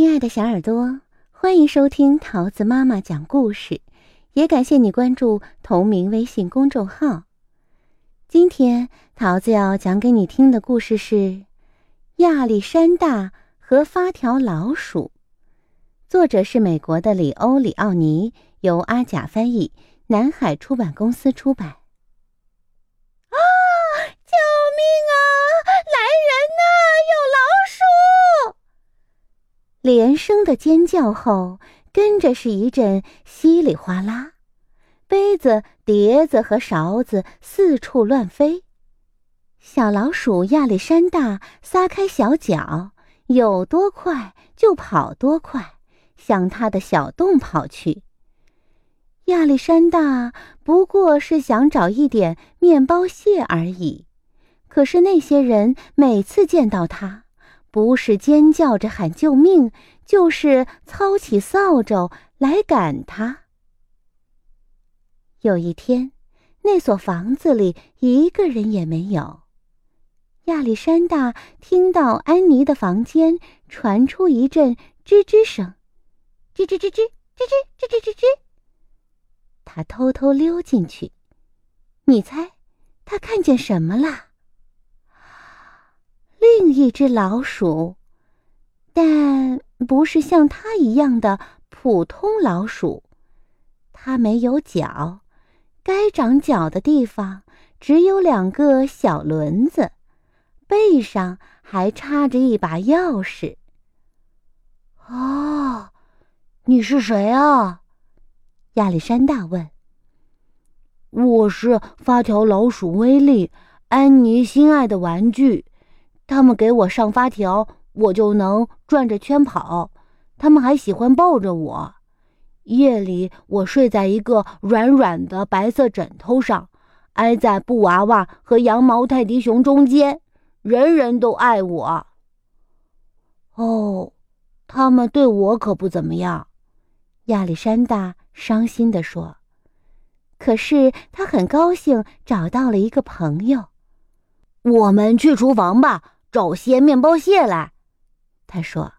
亲爱的小耳朵，欢迎收听桃子妈妈讲故事，也感谢你关注同名微信公众号。今天桃子要讲给你听的故事是《亚历山大和发条老鼠》，作者是美国的里欧·里奥尼，由阿甲翻译，南海出版公司出版。啊！救命啊！来人呐！有老鼠！连声的尖叫后，跟着是一阵稀里哗啦，杯子、碟子和勺子四处乱飞。小老鼠亚历山大撒开小脚，有多快就跑多快，向他的小洞跑去。亚历山大不过是想找一点面包屑而已，可是那些人每次见到他。不是尖叫着喊救命，就是操起扫帚来赶他。有一天，那所房子里一个人也没有。亚历山大听到安妮的房间传出一阵吱吱声，吱吱吱吱吱吱吱吱吱吱。他偷偷溜进去，你猜，他看见什么了？另一只老鼠，但不是像它一样的普通老鼠。它没有脚，该长脚的地方只有两个小轮子，背上还插着一把钥匙。哦，你是谁啊？亚历山大问。我是发条老鼠威利，安妮心爱的玩具。他们给我上发条，我就能转着圈跑。他们还喜欢抱着我。夜里，我睡在一个软软的白色枕头上，挨在布娃娃和羊毛泰迪熊中间，人人都爱我。哦，他们对我可不怎么样。亚历山大伤心地说。可是他很高兴找到了一个朋友。我们去厨房吧。找些面包屑来，他说：“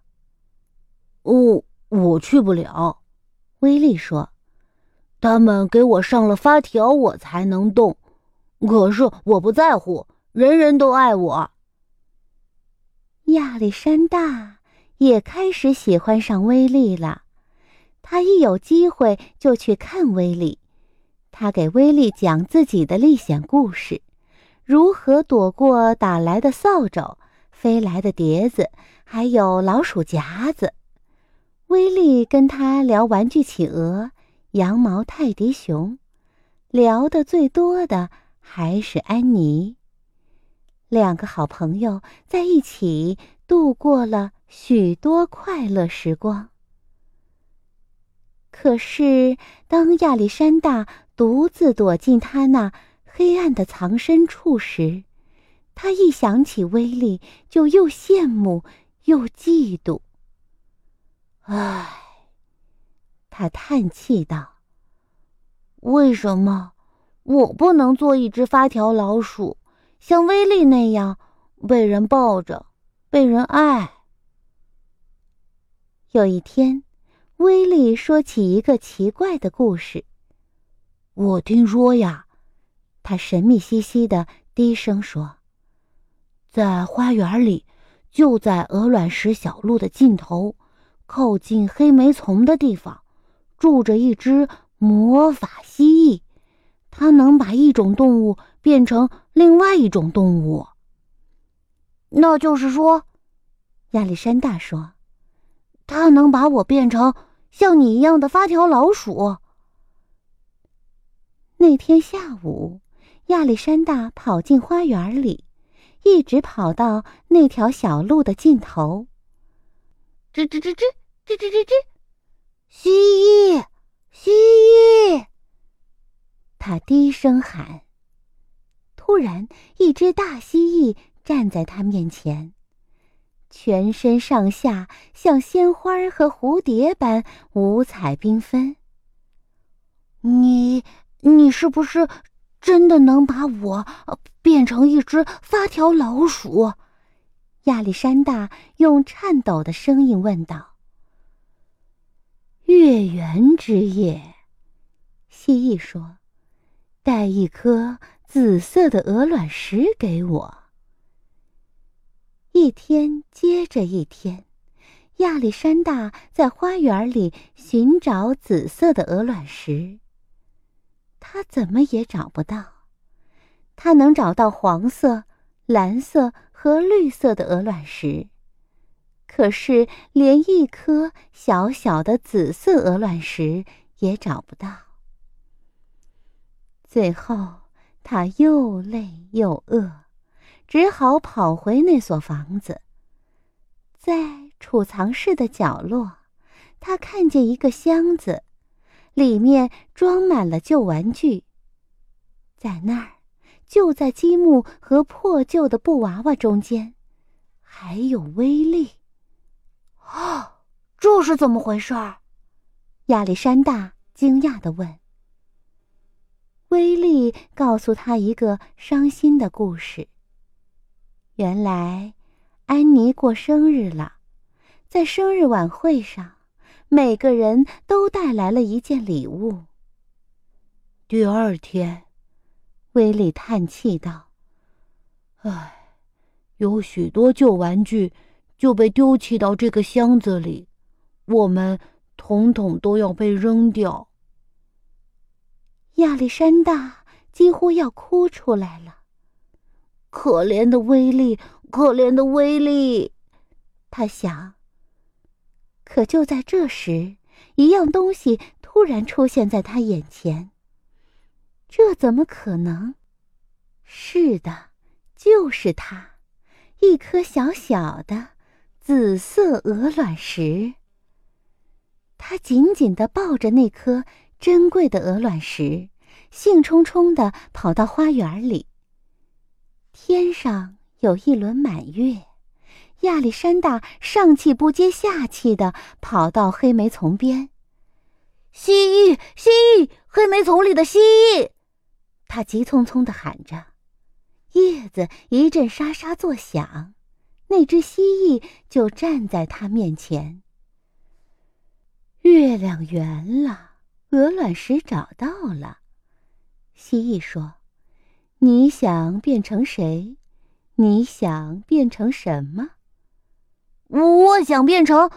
哦，我去不了。”威利说：“他们给我上了发条，我才能动。可是我不在乎，人人都爱我。”亚历山大也开始喜欢上威利了。他一有机会就去看威利，他给威利讲自己的历险故事。如何躲过打来的扫帚、飞来的碟子，还有老鼠夹子？威利跟他聊玩具企鹅、羊毛泰迪熊，聊的最多的还是安妮。两个好朋友在一起度过了许多快乐时光。可是，当亚历山大独自躲进他那……黑暗的藏身处时，他一想起威力，就又羡慕又嫉妒。唉，他叹气道：“为什么我不能做一只发条老鼠，像威力那样被人抱着，被人爱？”有一天，威力说起一个奇怪的故事。我听说呀。他神秘兮兮的低声说：“在花园里，就在鹅卵石小路的尽头，靠近黑莓丛的地方，住着一只魔法蜥蜴。它能把一种动物变成另外一种动物。那就是说，亚历山大说，它能把我变成像你一样的发条老鼠。那天下午。”亚历山大跑进花园里，一直跑到那条小路的尽头。吱吱吱吱吱吱吱吱，蜥蜴，蜥蜴！他低声喊。突然，一只大蜥蜴站在他面前，全身上下像鲜花和蝴蝶般五彩缤纷。你，你是不是？真的能把我变成一只发条老鼠？亚历山大用颤抖的声音问道。月圆之夜，蜥蜴说：“带一颗紫色的鹅卵石给我。”一天接着一天，亚历山大在花园里寻找紫色的鹅卵石。他怎么也找不到。他能找到黄色、蓝色和绿色的鹅卵石。可是，连一颗小小的紫色鹅卵石也找不到。最后，他又累又饿，只好跑回那所房子。在储藏室的角落，他看见一个箱子，里面装满了旧玩具。在那儿，就在积木和破旧的布娃娃中间，还有威力。啊，这是怎么回事？亚历山大惊讶的问。威力告诉他一个伤心的故事。原来，安妮过生日了，在生日晚会上，每个人都带来了一件礼物。第二天，威利叹气道：“唉，有许多旧玩具。”就被丢弃到这个箱子里，我们统统都要被扔掉。亚历山大几乎要哭出来了，可怜的威利，可怜的威利，他想。可就在这时，一样东西突然出现在他眼前。这怎么可能？是的，就是它，一颗小小的。紫色鹅卵石。他紧紧地抱着那颗珍贵的鹅卵石，兴冲冲地跑到花园里。天上有一轮满月，亚历山大上气不接下气的跑到黑莓丛边。蜥蜴，蜥蜴，黑莓丛里的蜥蜴！他急匆匆的喊着，叶子一阵沙沙作响。那只蜥蜴就站在他面前。月亮圆了，鹅卵石找到了。蜥蜴说：“你想变成谁？你想变成什么？”想变成……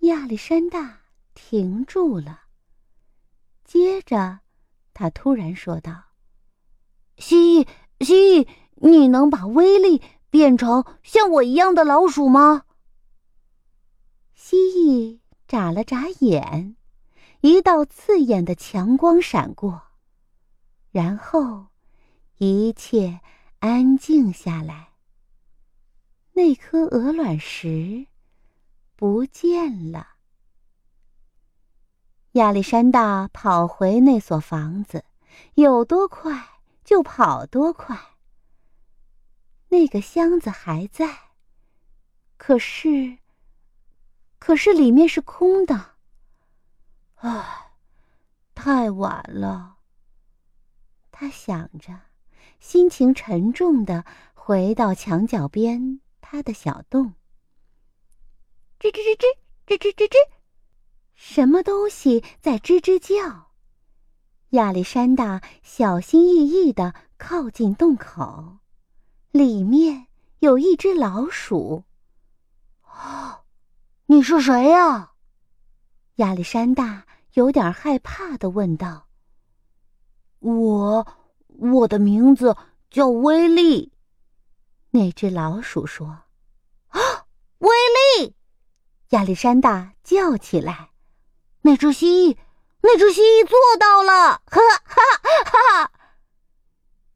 亚历山大停住了。接着，他突然说道：“蜥蜴，蜥蜴，你能把威力……”变成像我一样的老鼠吗？蜥蜴眨了眨眼，一道刺眼的强光闪过，然后一切安静下来。那颗鹅卵石不见了。亚历山大跑回那所房子，有多快就跑多快。那个箱子还在，可是，可是里面是空的。唉，太晚了。他想着，心情沉重的回到墙角边他的小洞。吱吱吱吱吱吱吱吱，什么东西在吱吱叫？亚历山大小心翼翼的靠近洞口。里面有一只老鼠。哦，你是谁呀？亚历山大有点害怕的问道。我，我的名字叫威利。那只老鼠说。啊，威利！亚历山大叫起来。那只蜥蜴，那只蜥蜴做到了！哈哈哈哈！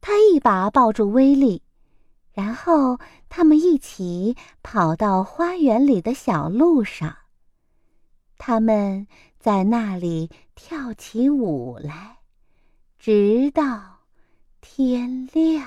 他一把抱住威利。然后他们一起跑到花园里的小路上。他们在那里跳起舞来，直到天亮。